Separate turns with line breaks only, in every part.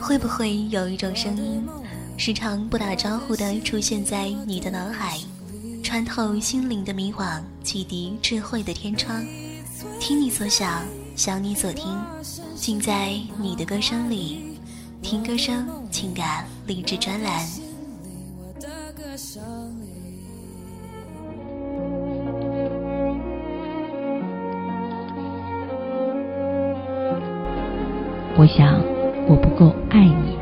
会不会有一种声音，时常不打招呼的出现在你的脑海，穿透心灵的迷惘，启迪智慧的天窗，听你所想，想你所听，尽在你的歌声里。听歌声，情感励志专栏。
我想，我不够爱你。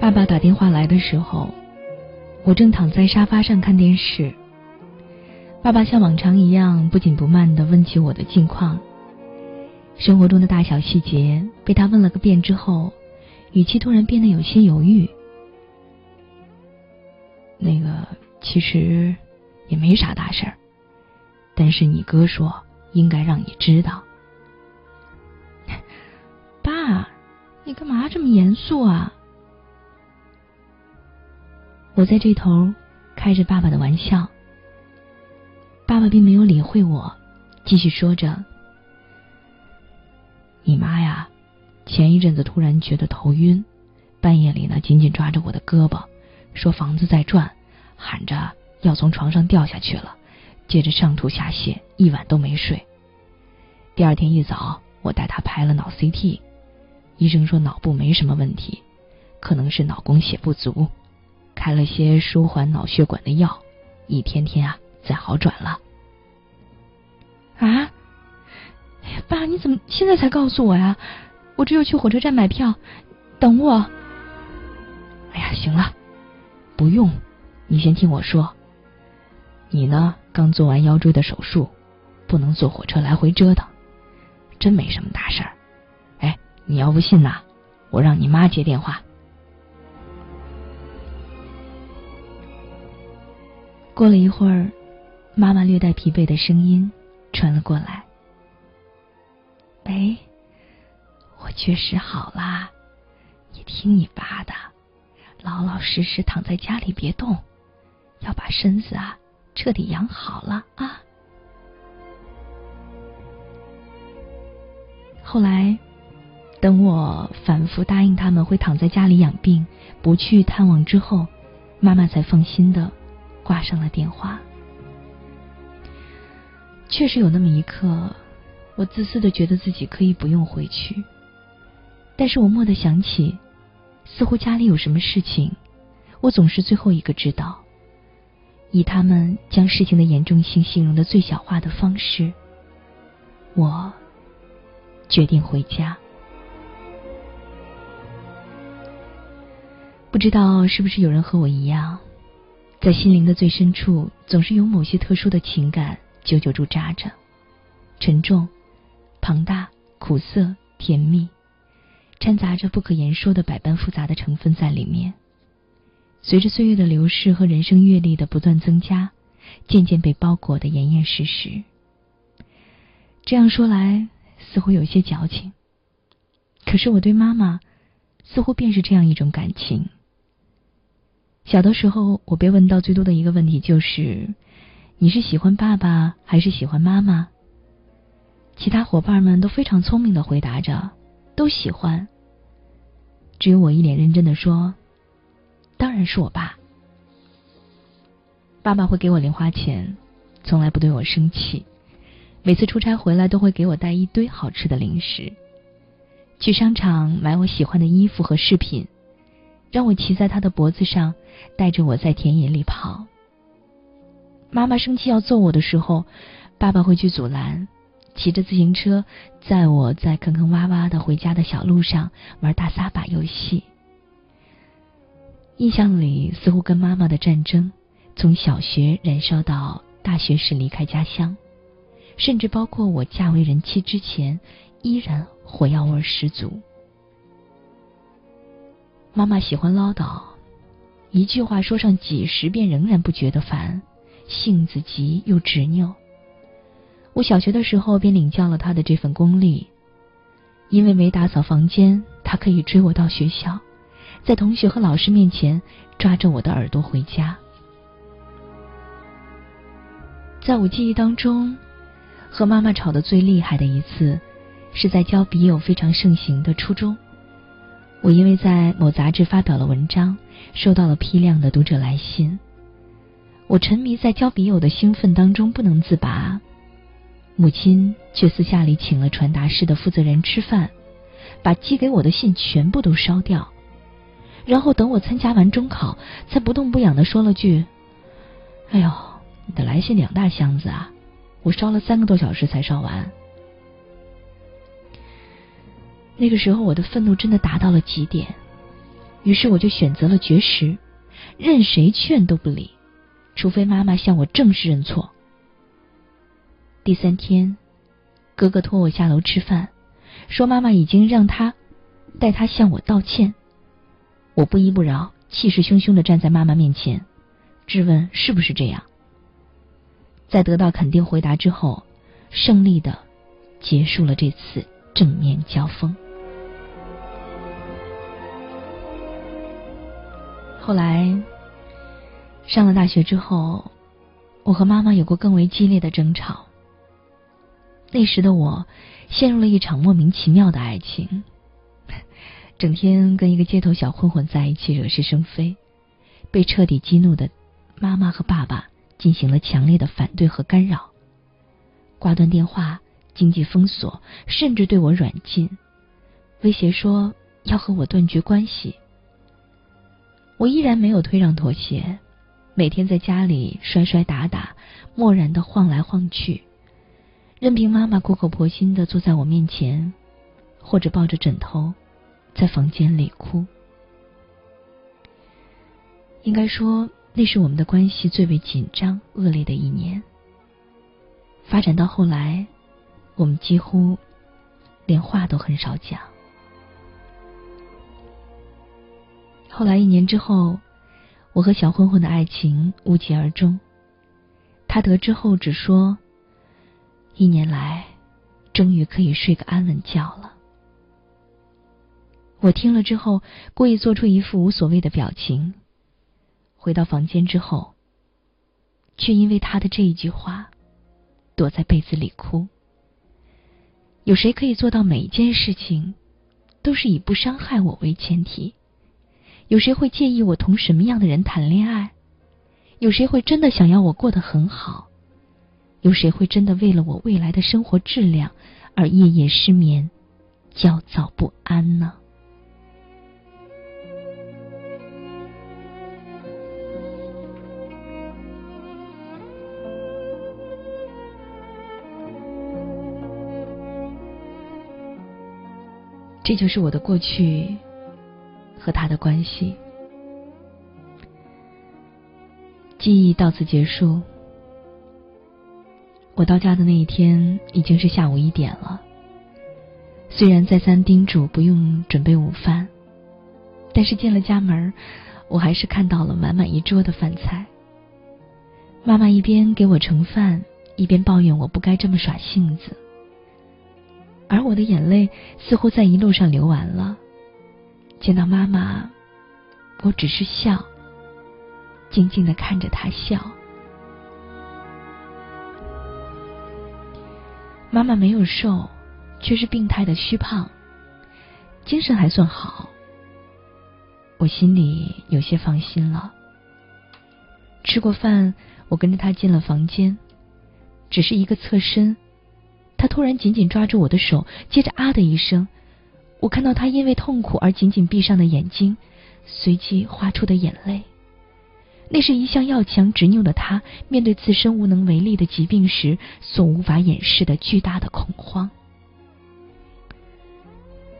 爸爸打电话来的时候，我正躺在沙发上看电视。爸爸像往常一样不紧不慢的问起我的近况，生活中的大小细节被他问了个遍之后，语气突然变得有些犹豫。那个其实也没啥大事儿，但是你哥说应该让你知道。爸，你干嘛这么严肃啊？我在这头开着爸爸的玩笑。爸爸并没有理会我，继续说着：“你妈呀，前一阵子突然觉得头晕，半夜里呢紧紧抓着我的胳膊，说房子在转，喊着要从床上掉下去了，接着上吐下泻，一晚都没睡。第二天一早，我带他拍了脑 CT，医生说脑部没什么问题，可能是脑供血不足，开了些舒缓脑血管的药，一天天啊。”在好转了啊！爸，你怎么现在才告诉我呀？我只有去火车站买票，等我。哎呀，行了，不用，你先听我说。你呢，刚做完腰椎的手术，不能坐火车来回折腾，真没什么大事儿。哎，你要不信呐，我让你妈接电话。过了一会儿。妈妈略带疲惫的声音传了过来：“喂，我确实好啦，你听你爸的，老老实实躺在家里别动，要把身子啊彻底养好了啊。”后来，等我反复答应他们会躺在家里养病，不去探望之后，妈妈才放心的挂上了电话。确实有那么一刻，我自私的觉得自己可以不用回去，但是我蓦地想起，似乎家里有什么事情，我总是最后一个知道。以他们将事情的严重性形容的最小化的方式，我决定回家。不知道是不是有人和我一样，在心灵的最深处，总是有某些特殊的情感。久久驻扎着，沉重、庞大、苦涩、甜蜜，掺杂着不可言说的百般复杂的成分在里面。随着岁月的流逝和人生阅历的不断增加，渐渐被包裹的严严实实。这样说来，似乎有些矫情。可是我对妈妈，似乎便是这样一种感情。小的时候，我被问到最多的一个问题就是。你是喜欢爸爸还是喜欢妈妈？其他伙伴们都非常聪明的回答着，都喜欢。只有我一脸认真的说：“当然是我爸。爸爸会给我零花钱，从来不对我生气。每次出差回来都会给我带一堆好吃的零食，去商场买我喜欢的衣服和饰品，让我骑在他的脖子上，带着我在田野里跑。”妈妈生气要揍我的时候，爸爸会去阻拦，骑着自行车载我在坑坑洼洼的回家的小路上玩大撒把游戏。印象里似乎跟妈妈的战争，从小学燃烧到大学时离开家乡，甚至包括我嫁为人妻之前，依然火药味十足。妈妈喜欢唠叨，一句话说上几十遍，仍然不觉得烦。性子急又执拗，我小学的时候便领教了她的这份功力。因为没打扫房间，她可以追我到学校，在同学和老师面前抓着我的耳朵回家。在我记忆当中，和妈妈吵得最厉害的一次，是在交笔友非常盛行的初中。我因为在某杂志发表了文章，收到了批量的读者来信。我沉迷在交笔友的兴奋当中不能自拔，母亲却私下里请了传达室的负责人吃饭，把寄给我的信全部都烧掉，然后等我参加完中考，才不痛不痒的说了句：“哎呦，你的来信两大箱子啊，我烧了三个多小时才烧完。”那个时候，我的愤怒真的达到了极点，于是我就选择了绝食，任谁劝都不理，除非妈妈向我正式认错。第三天，哥哥拖我下楼吃饭，说妈妈已经让他带他向我道歉。我不依不饶，气势汹汹的站在妈妈面前，质问是不是这样。在得到肯定回答之后，胜利的结束了这次正面交锋。后来，上了大学之后，我和妈妈有过更为激烈的争吵。那时的我，陷入了一场莫名其妙的爱情，整天跟一个街头小混混在一起，惹是生非。被彻底激怒的妈妈和爸爸进行了强烈的反对和干扰，挂断电话，经济封锁，甚至对我软禁，威胁说要和我断绝关系。我依然没有退让妥协，每天在家里摔摔打打，漠然的晃来晃去，任凭妈妈苦口婆心的坐在我面前，或者抱着枕头，在房间里哭。应该说，那是我们的关系最为紧张恶劣的一年。发展到后来，我们几乎连话都很少讲。后来一年之后，我和小混混的爱情无疾而终。他得知后只说：“一年来，终于可以睡个安稳觉了。”我听了之后，故意做出一副无所谓的表情。回到房间之后，却因为他的这一句话，躲在被子里哭。有谁可以做到每一件事情，都是以不伤害我为前提？有谁会介意我同什么样的人谈恋爱？有谁会真的想要我过得很好？有谁会真的为了我未来的生活质量而夜夜失眠、焦躁不安呢？这就是我的过去。和他的关系，记忆到此结束。我到家的那一天已经是下午一点了。虽然再三叮嘱不用准备午饭，但是进了家门，我还是看到了满满一桌的饭菜。妈妈一边给我盛饭，一边抱怨我不该这么耍性子，而我的眼泪似乎在一路上流完了。见到妈妈，我只是笑，静静的看着她笑。妈妈没有瘦，却是病态的虚胖，精神还算好。我心里有些放心了。吃过饭，我跟着她进了房间，只是一个侧身，他突然紧紧抓住我的手，接着啊的一声。我看到他因为痛苦而紧紧闭上的眼睛，随即划出的眼泪。那是一向要强执拗的他，面对自身无能为力的疾病时所无法掩饰的巨大的恐慌。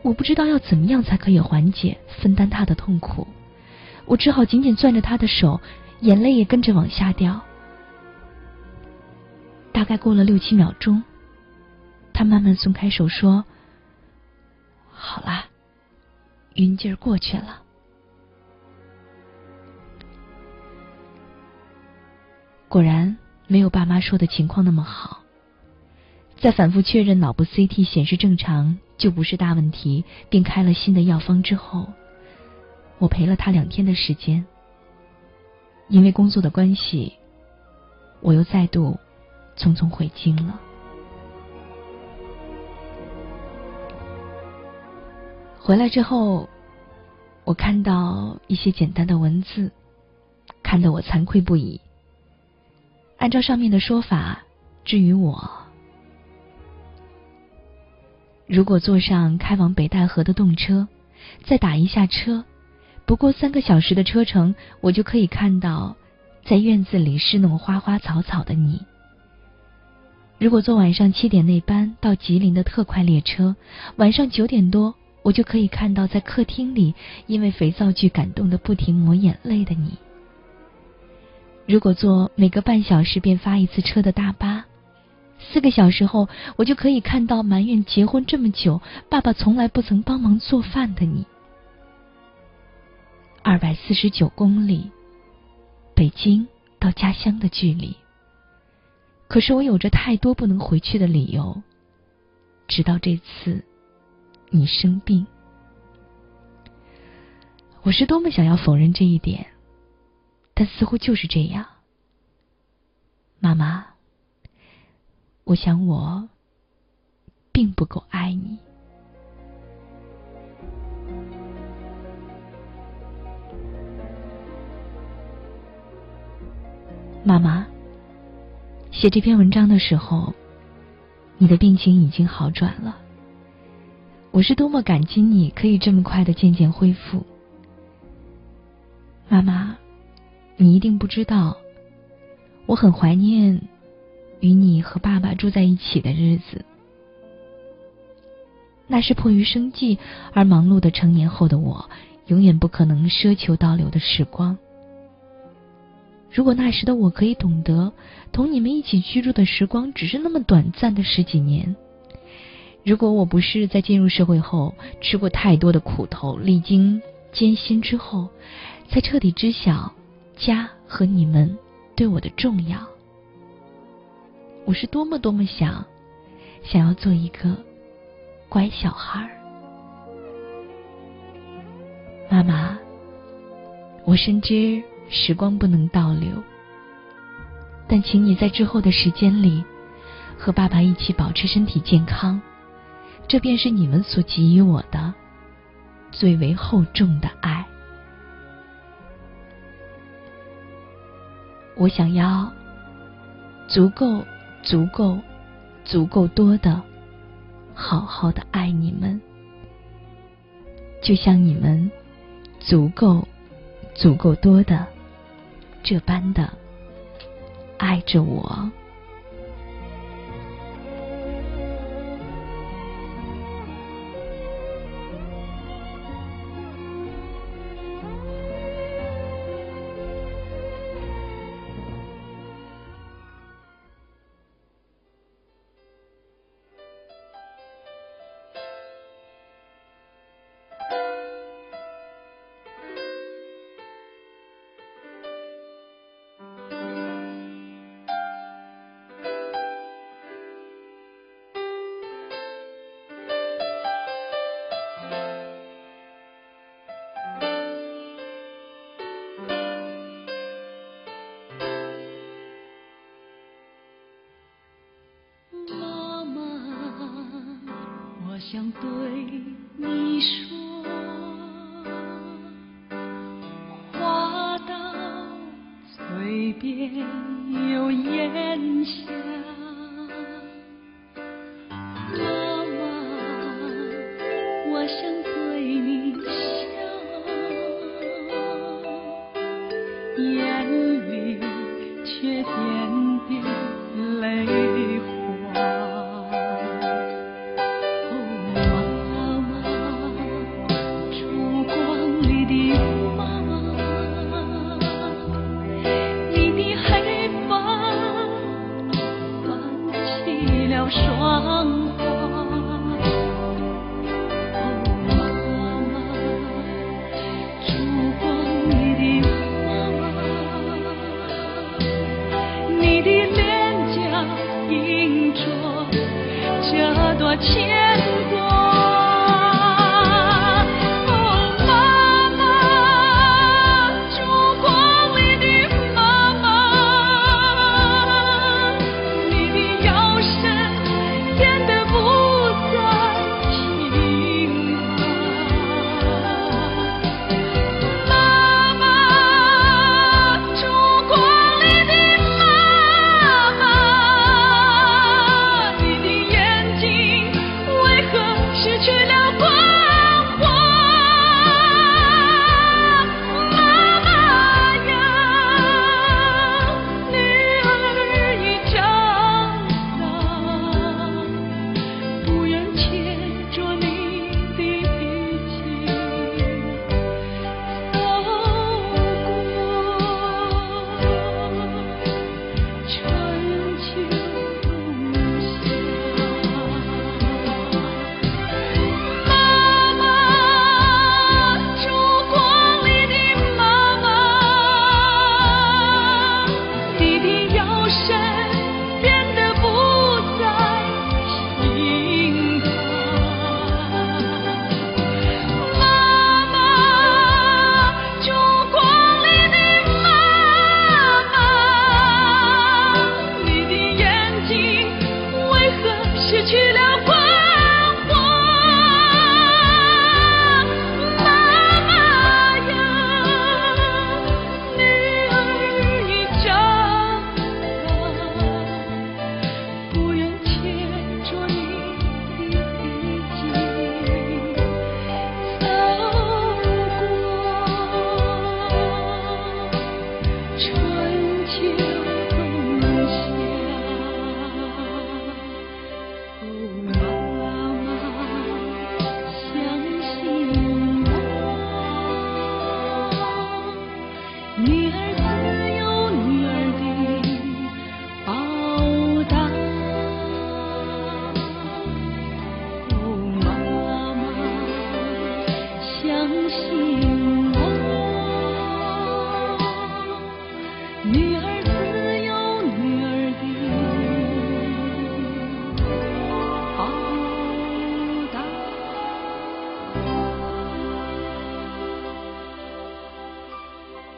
我不知道要怎么样才可以缓解、分担他的痛苦，我只好紧紧攥着他的手，眼泪也跟着往下掉。大概过了六七秒钟，他慢慢松开手说。好啦，晕劲儿过去了。果然没有爸妈说的情况那么好。在反复确认脑部 CT 显示正常，就不是大问题，并开了新的药方之后，我陪了他两天的时间。因为工作的关系，我又再度匆匆回京了。回来之后，我看到一些简单的文字，看得我惭愧不已。按照上面的说法，至于我，如果坐上开往北戴河的动车，再打一下车，不过三个小时的车程，我就可以看到在院子里侍弄花花草草的你。如果坐晚上七点那班到吉林的特快列车，晚上九点多。我就可以看到，在客厅里因为肥皂剧感动的不停抹眼泪的你。如果坐每隔半小时便发一次车的大巴，四个小时后，我就可以看到埋怨结婚这么久，爸爸从来不曾帮忙做饭的你。二百四十九公里，北京到家乡的距离。可是我有着太多不能回去的理由，直到这次。你生病，我是多么想要否认这一点，但似乎就是这样。妈妈，我想我并不够爱你。妈妈，写这篇文章的时候，你的病情已经好转了。我是多么感激你可以这么快的渐渐恢复，妈妈，你一定不知道，我很怀念与你和爸爸住在一起的日子，那是迫于生计而忙碌的成年后的我，永远不可能奢求倒流的时光。如果那时的我可以懂得，同你们一起居住的时光只是那么短暂的十几年。如果我不是在进入社会后吃过太多的苦头，历经艰辛之后，才彻底知晓家和你们对我的重要，我是多么多么想想要做一个乖小孩儿。妈妈，我深知时光不能倒流，但请你在之后的时间里和爸爸一起保持身体健康。这便是你们所给予我的最为厚重的爱。我想要足够、足够、足够多的好好的爱你们，就像你们足够、足够多的这般的爱着我。想对你说话到嘴边又咽下妈妈我想对你笑眼里却点点泪我